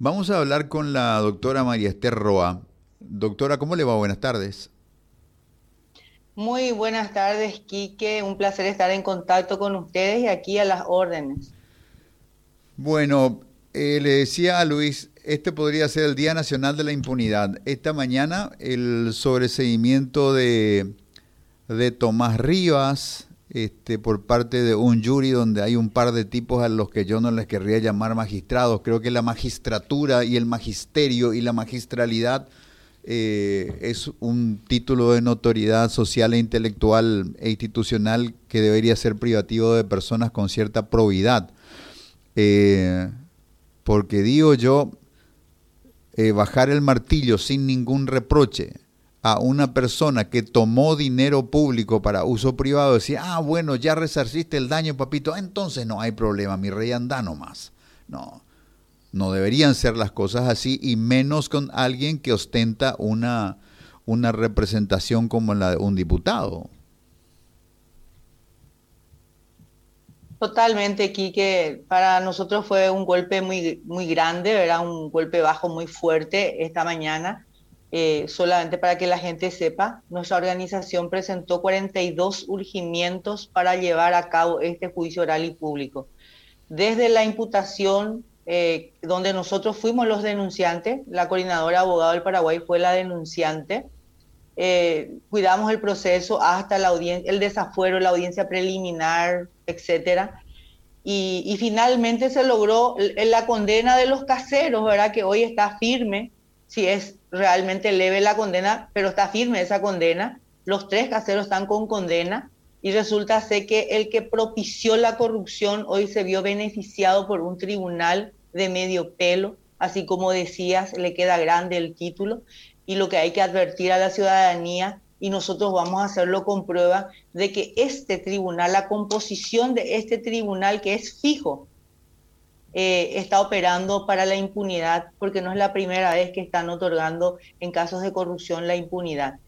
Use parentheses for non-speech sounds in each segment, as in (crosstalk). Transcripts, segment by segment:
Vamos a hablar con la doctora María Esther Roa. Doctora, ¿cómo le va? Buenas tardes. Muy buenas tardes, Quique. Un placer estar en contacto con ustedes y aquí a las órdenes. Bueno, eh, le decía a Luis, este podría ser el Día Nacional de la Impunidad. Esta mañana el sobreseguimiento de, de Tomás Rivas, este, por parte de un jury donde hay un par de tipos a los que yo no les querría llamar magistrados. Creo que la magistratura y el magisterio y la magistralidad eh, es un título de notoriedad social e intelectual e institucional que debería ser privativo de personas con cierta probidad. Eh, porque digo yo, eh, bajar el martillo sin ningún reproche a una persona que tomó dinero público para uso privado, decía, ah, bueno, ya resarciste el daño, papito, entonces no hay problema, mi rey anda nomás. No, no deberían ser las cosas así, y menos con alguien que ostenta una, una representación como la de un diputado. Totalmente, Quique. Para nosotros fue un golpe muy, muy grande, era un golpe bajo muy fuerte esta mañana eh, solamente para que la gente sepa, nuestra organización presentó 42 urgimientos para llevar a cabo este juicio oral y público. Desde la imputación, eh, donde nosotros fuimos los denunciantes, la coordinadora abogado del Paraguay fue la denunciante, eh, cuidamos el proceso hasta la audiencia, el desafuero, la audiencia preliminar, etcétera. Y, y, finalmente se logró la condena de los caseros, ¿verdad? Que hoy está firme si es realmente leve la condena, pero está firme esa condena. Los tres caseros están con condena y resulta ser que el que propició la corrupción hoy se vio beneficiado por un tribunal de medio pelo, así como decías, le queda grande el título y lo que hay que advertir a la ciudadanía y nosotros vamos a hacerlo con prueba de que este tribunal, la composición de este tribunal que es fijo, eh, está operando para la impunidad, porque no es la primera vez que están otorgando en casos de corrupción la impunidad.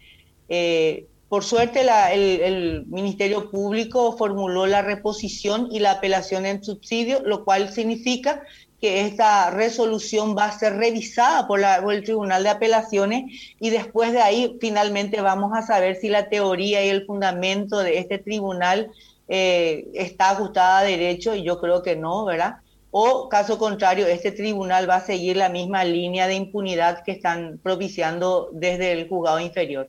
Eh, por suerte, el, Ministerio Público formuló la reposición y la apelación en subsidio, lo cual significa que esta resolución va a ser revisada por, el Tribunal de Apelaciones y después de ahí finalmente vamos a saber si la teoría y el fundamento de este tribunal eh, está ajustada a derecho y yo creo que no, ¿verdad? O caso contrario, este tribunal va a seguir la misma línea de impunidad que están propiciando desde el juzgado inferior.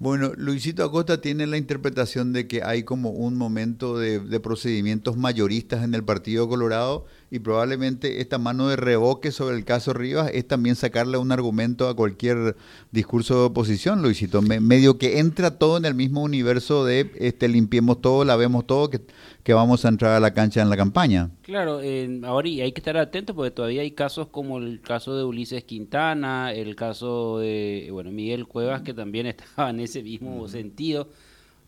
Bueno, Luisito Acosta tiene la interpretación de que hay como un momento de, de, procedimientos mayoristas en el Partido Colorado y probablemente esta mano de revoque sobre el caso Rivas es también sacarle un argumento a cualquier discurso de oposición, Luisito. medio que entra todo en el mismo universo de este limpiemos todo, lavemos todo, que, que vamos a entrar a la cancha en la campaña. Claro, ahora hay que estar atentos porque todavía hay casos como el caso de Ulises Quintana, el caso de bueno Miguel Cuevas que también (laughs) estaba en ese mismo sentido.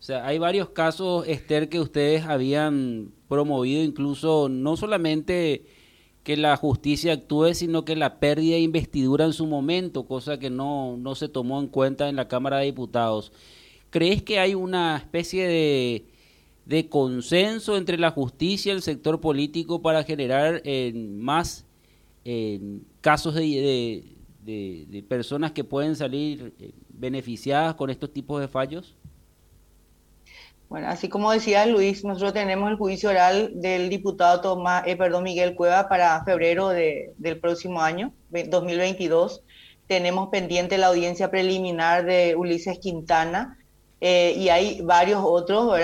O sea, hay varios casos, Esther, que ustedes habían promovido incluso no solamente que la justicia actúe, sino que la pérdida de investidura en su momento, cosa que no, no se tomó en cuenta en la Cámara de Diputados. ¿Crees que hay una especie de, de consenso entre la justicia y el sector político para generar eh, más eh, casos de, de, personas que pueden salir eh, beneficiadas con estos tipos de fallos? Bueno, así como decía Luis, nosotros tenemos el juicio oral del diputado Tomás, eh, perdón, Miguel Cueva para febrero de, del próximo año, 2022. Tenemos pendiente la audiencia preliminar de Ulises Quintana eh, y hay varios otros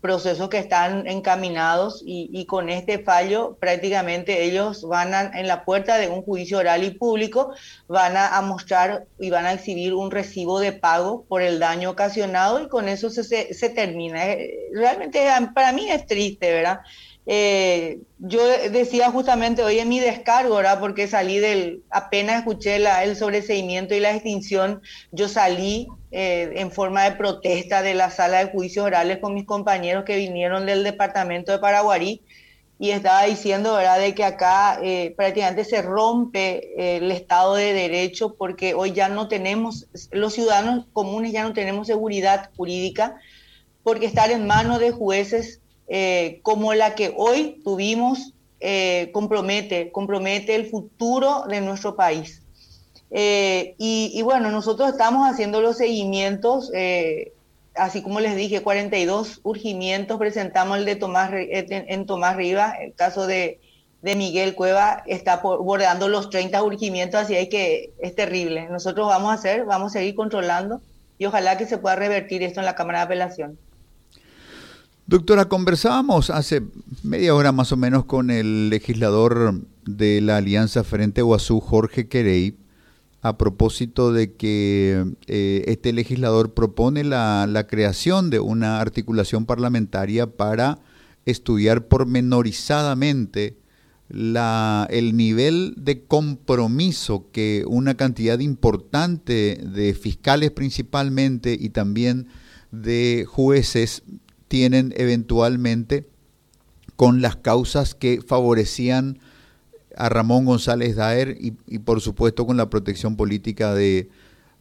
procesos que están encaminados y, con este fallo prácticamente ellos van a, en la puerta de un juicio oral y público, van a, mostrar y van a exhibir un recibo de pago por el daño ocasionado y con eso se, se, termina. Eh, realmente para mí es triste, ¿verdad? Eh, yo decía justamente hoy en mi descargo, ¿verdad? Porque salí del, apenas escuché la, el sobreseimiento y la extinción, yo salí eh, en forma de protesta de la sala de juicios orales con mis compañeros que vinieron del departamento de Paraguarí y estaba diciendo, ¿verdad?, de que acá eh, prácticamente se rompe eh, el Estado de Derecho porque hoy ya no tenemos, los ciudadanos comunes ya no tenemos seguridad jurídica porque estar en manos de jueces como la que hoy tuvimos eh, compromete, compromete el futuro de nuestro país. Eh, y, bueno, nosotros estamos haciendo los seguimientos, eh, así como les dije, 42 urgimientos presentamos el de Tomás, en, Tomás Riva, el caso de, de Miguel Cueva está bordeando los 30 urgimientos, así que es terrible. Nosotros vamos a hacer, vamos a seguir controlando y ojalá que se pueda revertir esto en la Cámara de Apelación. Doctora, conversábamos hace media hora más o menos con el legislador de la Alianza Frente Guazú, Jorge Querey, a propósito de que eh, este legislador propone la, creación de una articulación parlamentaria para estudiar pormenorizadamente el nivel de compromiso que una cantidad importante de fiscales principalmente y también de jueces tienen eventualmente con las causas que favorecían a Ramón González Daer y, por supuesto con la protección política de,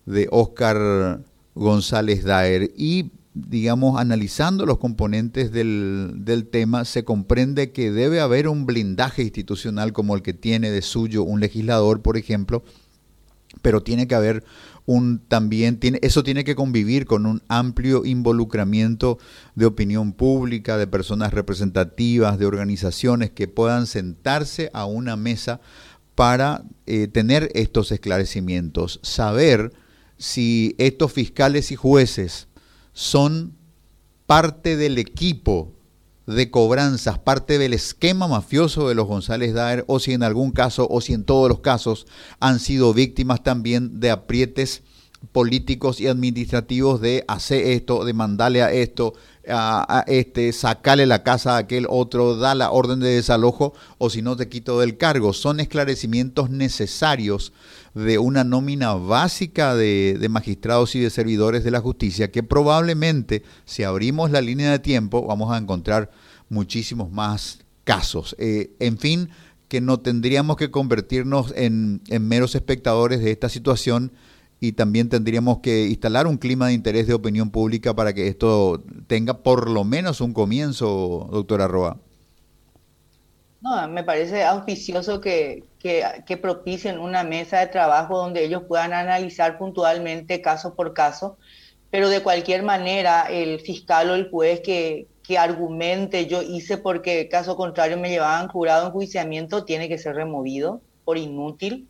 de Oscar González Daer. Y digamos, analizando los componentes del, del, tema, se comprende que debe haber un blindaje institucional como el que tiene de suyo un legislador, por ejemplo, pero tiene que haber un también tiene eso tiene que convivir con un amplio involucramiento de opinión pública, de personas representativas, de organizaciones que puedan sentarse a una mesa para eh, tener estos esclarecimientos, saber si estos fiscales y jueces son parte del equipo de cobranzas, parte del esquema mafioso de los González Daer, o si en algún caso, o si en todos los casos, han sido víctimas también de aprietes políticos y administrativos de hacer esto, de mandarle a esto, a, este, sacarle la casa a aquel otro, da la orden de desalojo, o si no te quito del cargo. Son esclarecimientos necesarios de una nómina básica de, de magistrados y de servidores de la justicia que probablemente, si abrimos la línea de tiempo, vamos a encontrar muchísimos más casos. Eh, en fin, que no tendríamos que convertirnos en, en, meros espectadores de esta situación y también tendríamos que instalar un clima de interés de opinión pública para que esto tenga por lo menos un comienzo, doctora Roa. No, me parece auspicioso que, que, que, propicien una mesa de trabajo donde ellos puedan analizar puntualmente caso por caso, pero de cualquier manera el fiscal o el juez que, que argumente yo hice porque caso contrario me llevaban jurado enjuiciamiento tiene que ser removido por inútil.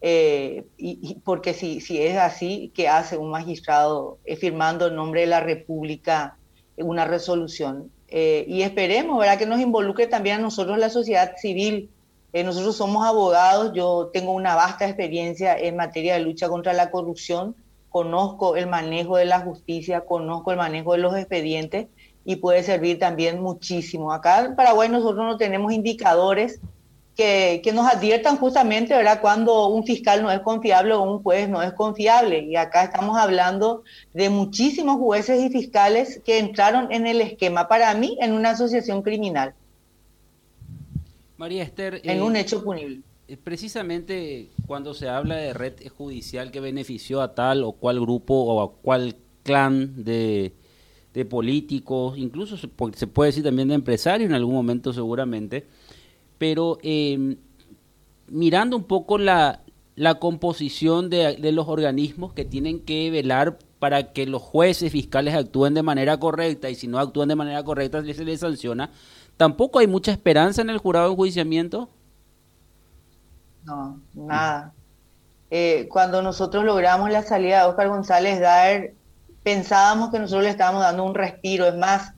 Eh, y, porque si, si es así, ¿qué hace un magistrado eh, firmando en nombre de la República una resolución? Eh, y esperemos, ¿verdad? Que nos involucre también a nosotros la sociedad civil. Eh, nosotros somos abogados, yo tengo una vasta experiencia en materia de lucha contra la corrupción, conozco el manejo de la justicia, conozco el manejo de los expedientes y puede servir también muchísimo. Acá en Paraguay nosotros no tenemos indicadores que, nos adviertan justamente, ¿verdad?, cuando un fiscal no es confiable o un juez no es confiable. Y acá estamos hablando de muchísimos jueces y fiscales que entraron en el esquema, para mí, en una asociación criminal. María Esther. En un eh, hecho punible. Eh, precisamente cuando se habla de red judicial que benefició a tal o cual grupo o a cual clan de, de políticos, incluso se puede decir también de empresarios en algún momento seguramente, pero em, mirando un poco la, composición de, los organismos que tienen que velar para que los jueces fiscales actúen de manera correcta y si no actúan de manera correcta se les sanciona, tampoco hay mucha esperanza en el jurado de enjuiciamiento. No, nada. Eh, cuando nosotros logramos la salida de Oscar González Daer, pensábamos que nosotros le estábamos dando un respiro. Es más,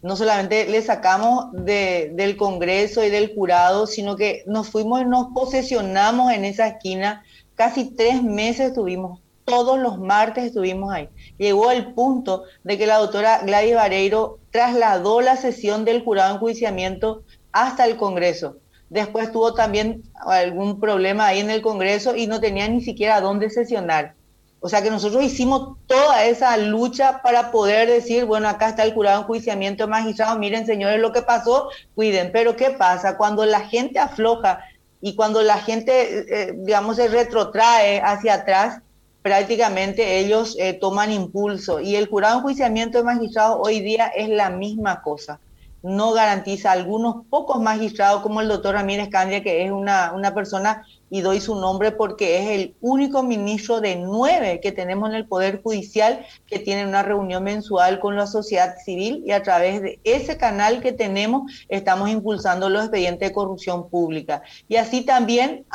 no solamente le sacamos del Congreso y del jurado, sino que nos fuimos y nos posesionamos en esa esquina. Casi tres meses estuvimos, todos los martes estuvimos ahí. Llegó el punto de que la doctora Gladys Vareiro trasladó la sesión del jurado en enjuiciamiento hasta el Congreso. Después tuvo también algún problema ahí en el Congreso y no tenía ni siquiera dónde sesionar. O sea que nosotros hicimos toda esa lucha para poder decir, bueno, acá está el jurado en juiciamiento magistrado, miren señores lo que pasó, cuiden. Pero ¿qué pasa? Cuando la gente afloja y cuando la gente, eh, digamos, se retrotrae hacia atrás, prácticamente ellos eh, toman impulso. Y el jurado en juiciamiento de magistrado hoy día es la misma cosa. no garantiza. Algunos pocos magistrados, como el doctor Ramírez Candia, que es una, una persona, y doy su nombre porque es el único ministro de nueve que tenemos en el Poder Judicial que tiene una reunión mensual con la sociedad civil y a través de ese canal que tenemos estamos impulsando los expedientes de corrupción pública. Y así también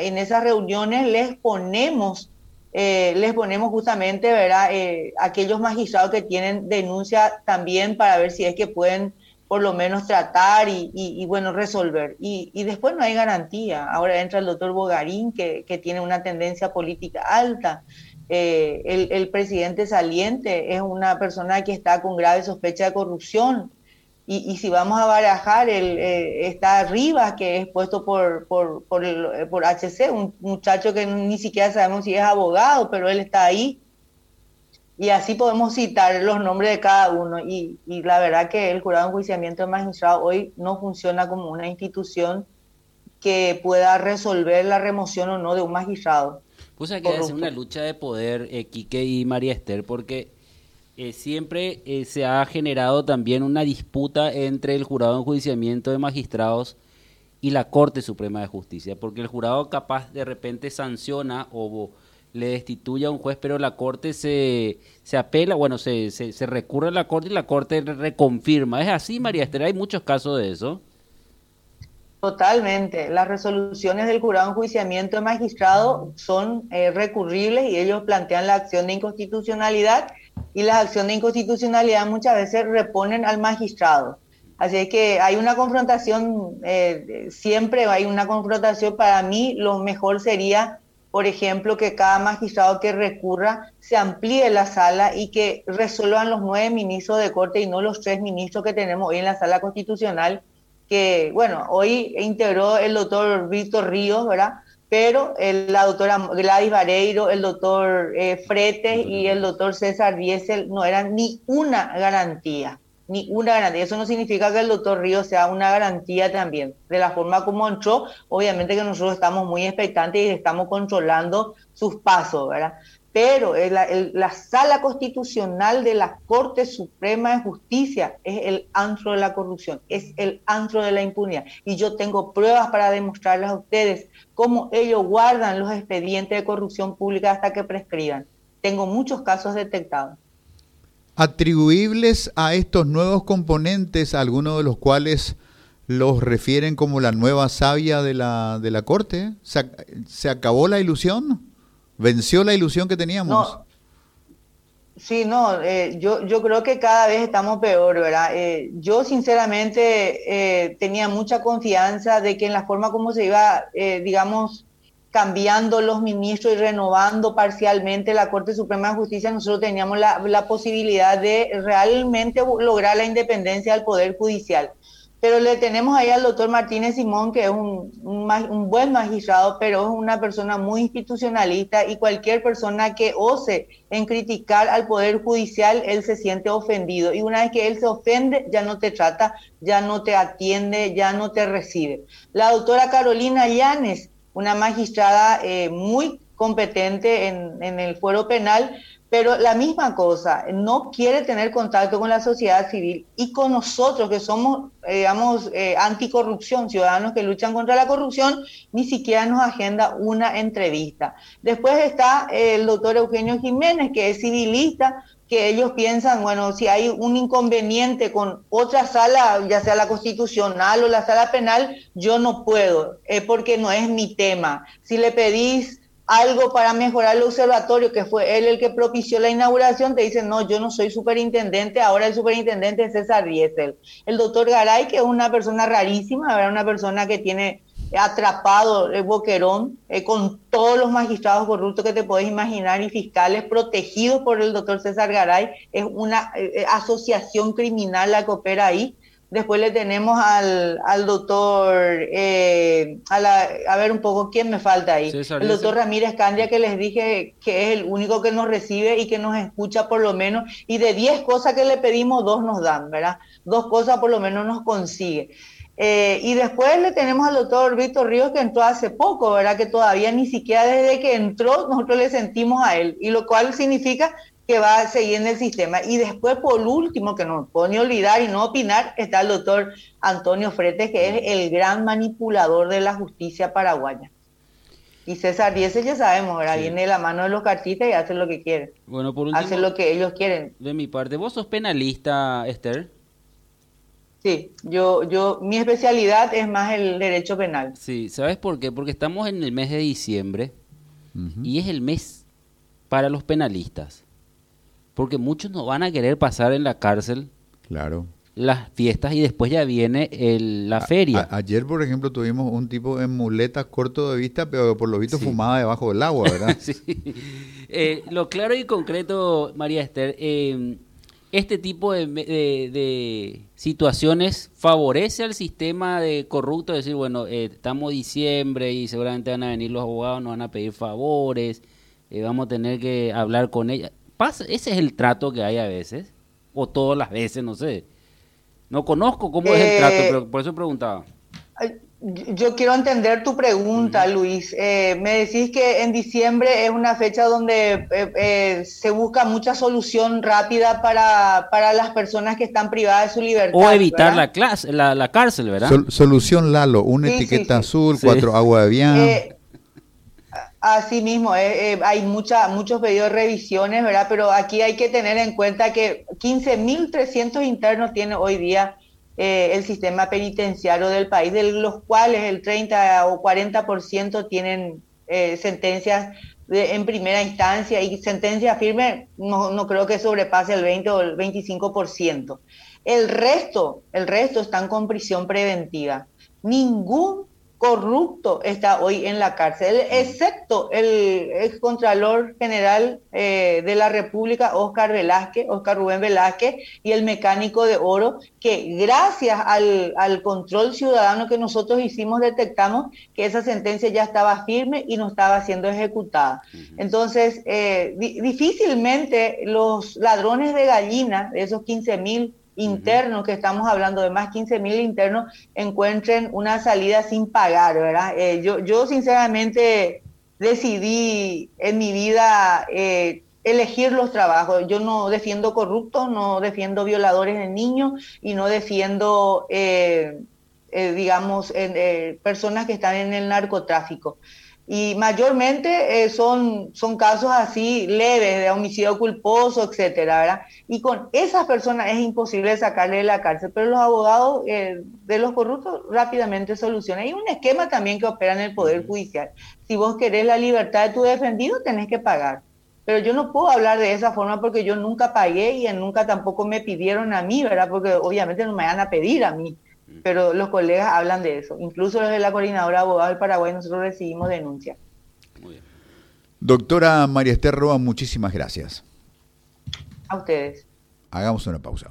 en esas reuniones les ponemos eh, les ponemos justamente, ¿verdad? Eh, aquellos magistrados que tienen denuncia también para ver si es que pueden por lo menos tratar y, bueno, resolver. Y, después no hay garantía. Ahora entra el doctor Bogarín, que, tiene una tendencia política alta. Eh, el, presidente saliente es una persona que está con grave sospecha de corrupción. Y, si vamos a barajar, el, eh, está arriba, que es puesto por, por, por, el, por HC, un muchacho que ni siquiera sabemos si es abogado, pero él está ahí. Y así podemos citar los nombres de cada uno. Y, y la verdad que el jurado de enjuiciamiento de magistrado hoy no funciona como una institución que pueda resolver la remoción o no de un magistrado. Pues que es una lucha de poder, eh, Quique y María Esther, porque eh, siempre eh, se ha generado también una disputa entre el jurado de enjuiciamiento de magistrados y la Corte Suprema de Justicia, porque el jurado capaz de repente sanciona o le destituye a un juez, pero la Corte se, se apela, bueno, se, se, recurre a la Corte y la Corte reconfirma. ¿Es así, María Esther? Hay muchos casos de eso. Totalmente. Las resoluciones del jurado de enjuiciamiento de magistrado son eh, recurribles y ellos plantean la acción de inconstitucionalidad y las acciones de inconstitucionalidad muchas veces reponen al magistrado. Así que hay una confrontación, eh, siempre hay una confrontación. Para mí lo mejor sería, por ejemplo, que cada magistrado que recurra se amplíe la sala y que resuelvan los nueve ministros de corte y no los tres ministros que tenemos hoy en la sala constitucional, que, bueno, hoy integró el doctor Víctor Ríos, ¿verdad? pero la doctora Gladys Vareiro, el doctor eh, Frete y el doctor César Diesel no eran ni una garantía, ni una garantía. Eso no significa que el doctor Ríos sea una garantía también. De la forma como entró, obviamente que nosotros estamos muy expectantes y estamos controlando sus pasos, ¿verdad? pero la, sala constitucional de la Corte Suprema de Justicia es el antro de la corrupción, es el antro de la impunidad. Y yo tengo pruebas para demostrarles a ustedes cómo ellos guardan los expedientes de corrupción pública hasta que prescriban. Tengo muchos casos detectados. Atribuibles a estos nuevos componentes, algunos de los cuales los refieren como la nueva savia de la, de la Corte, ¿se acabó la ilusión? ¿Venció la ilusión que teníamos? Sí, no, eh, yo, yo creo que cada vez estamos peor, ¿verdad? Eh, yo sinceramente eh, tenía mucha confianza de que en la forma como se iba, digamos, cambiando los ministros y renovando parcialmente la Corte Suprema de Justicia, nosotros teníamos la, posibilidad de realmente lograr la independencia del Poder Judicial. Pero le tenemos ahí al doctor Martínez Simón, que es un, un, buen magistrado, pero es una persona muy institucionalista y cualquier persona que ose en criticar al Poder Judicial, él se siente ofendido. Y una vez que él se ofende, ya no te trata, ya no te atiende, ya no te recibe. La doctora Carolina Llanes, una magistrada eh, muy competente en, en el fuero penal, pero la misma cosa, no quiere tener contacto con la sociedad civil y con nosotros que somos, eh, digamos, eh, anticorrupción, ciudadanos que luchan contra la corrupción, ni siquiera nos agenda una entrevista. Después está el doctor Eugenio Jiménez, que es civilista, que ellos piensan, bueno, si hay un inconveniente con otra sala, ya sea la constitucional o la sala penal, yo no puedo, es porque no es mi tema. Si le pedís algo para mejorar el observatorio, que fue él el que propició la inauguración, te dicen, no, yo no soy superintendente, ahora el superintendente es César Riesel. El doctor Garay, que es una persona rarísima, una persona que tiene atrapado el boquerón eh, con todos los magistrados corruptos que te puedes imaginar y fiscales protegidos por el doctor César Garay, es una eh, eh, asociación criminal la que opera ahí. Después le tenemos al, al doctor, eh, a, ver un poco quién me falta ahí. el doctor Ramírez Candia, que les dije que es el único que nos recibe y que nos escucha por lo menos. Y de 10 cosas que le pedimos, dos nos dan, ¿verdad? Dos cosas por lo menos nos consigue. Eh, y después le tenemos al doctor Víctor Ríos que entró hace poco, ¿verdad? Que todavía ni siquiera desde que entró nosotros le sentimos a él. Y lo cual significa que va a seguir en el sistema. Y después, por último, que no puedo ni olvidar y no opinar, está el doctor Antonio Fretes, que es el gran manipulador de la justicia paraguaya. Y César Díez ya sabemos, ahora viene de la mano de los cartistas y hace lo que quiere. Bueno, por último, hace lo que ellos quieren. De mi parte, ¿vos sos penalista, Esther? Sí, yo, yo, mi especialidad es más el derecho penal. Sí, ¿sabes por qué? Porque estamos en el mes de diciembre y es el mes para los penalistas. Porque muchos no van a querer pasar en la cárcel. Claro las fiestas y después ya viene el, la feria. ayer, por ejemplo, tuvimos un tipo en muletas corto de vista, pero por lo visto fumaba debajo del agua, ¿verdad? (laughs) sí. Eh, lo claro y concreto, María Esther, em, este tipo de, de, situaciones favorece al sistema de corrupto, decir, bueno, eh, estamos diciembre y seguramente van a venir los abogados, nos van a pedir favores, eh, vamos a tener que hablar con ella. Pasa, ese es el trato que hay a veces, o todas las veces, no sé. No conozco cómo es el trato, eh, pero por eso preguntaba. Yo quiero entender tu pregunta, Luis. Eh, me decís que en diciembre es una fecha donde eh, se busca mucha solución rápida para, para, las personas que están privadas de su libertad. O evitar la, clase, la, cárcel, ¿verdad? solución Lalo, una etiqueta azul, cuatro agua de bien. Así mismo, eh, eh, hay mucha, muchos pedidos de revisiones, ¿verdad? Pero aquí hay que tener en cuenta que 15.300 internos tiene hoy día eh, el sistema penitenciario del país, de los cuales el 30 o 40% tienen sentencias en primera instancia y sentencia firme no, no creo que sobrepase el 20 o el 25%. El resto, el resto están con prisión preventiva. Ningún corrupto está hoy en la cárcel, excepto el ex contralor general eh, de la República, Oscar Velázquez, Oscar Rubén Velázquez, y el mecánico de oro, que gracias al, control ciudadano que nosotros hicimos, detectamos que esa sentencia ya estaba firme y no estaba siendo ejecutada. Entonces, eh, difícilmente los ladrones de gallina, de esos 15 mil internos, que estamos hablando de más 15 mil internos, encuentren una salida sin pagar, ¿verdad? Eh, yo, yo sinceramente decidí en mi vida eh, elegir los trabajos. Yo no defiendo corruptos, no defiendo violadores de niños y no defiendo, eh, digamos, personas que están en el narcotráfico y mayormente eh, son, son casos así leves de homicidio culposo, etcétera, ¿verdad? Y con esas personas es imposible sacarle de la cárcel, pero los abogados eh, de los corruptos rápidamente solucionan. Hay un esquema también que opera en el Poder Judicial. Si vos querés la libertad de tu defendido, tenés que pagar. Pero yo no puedo hablar de esa forma porque yo nunca pagué y nunca tampoco me pidieron a mí, ¿verdad? Porque obviamente no me van a pedir a mí pero los colegas hablan de eso. Incluso desde la coordinadora de abogados del Paraguay nosotros recibimos denuncias. Muy bien. Doctora María Esther Roa, muchísimas gracias. A ustedes. Hagamos una pausa.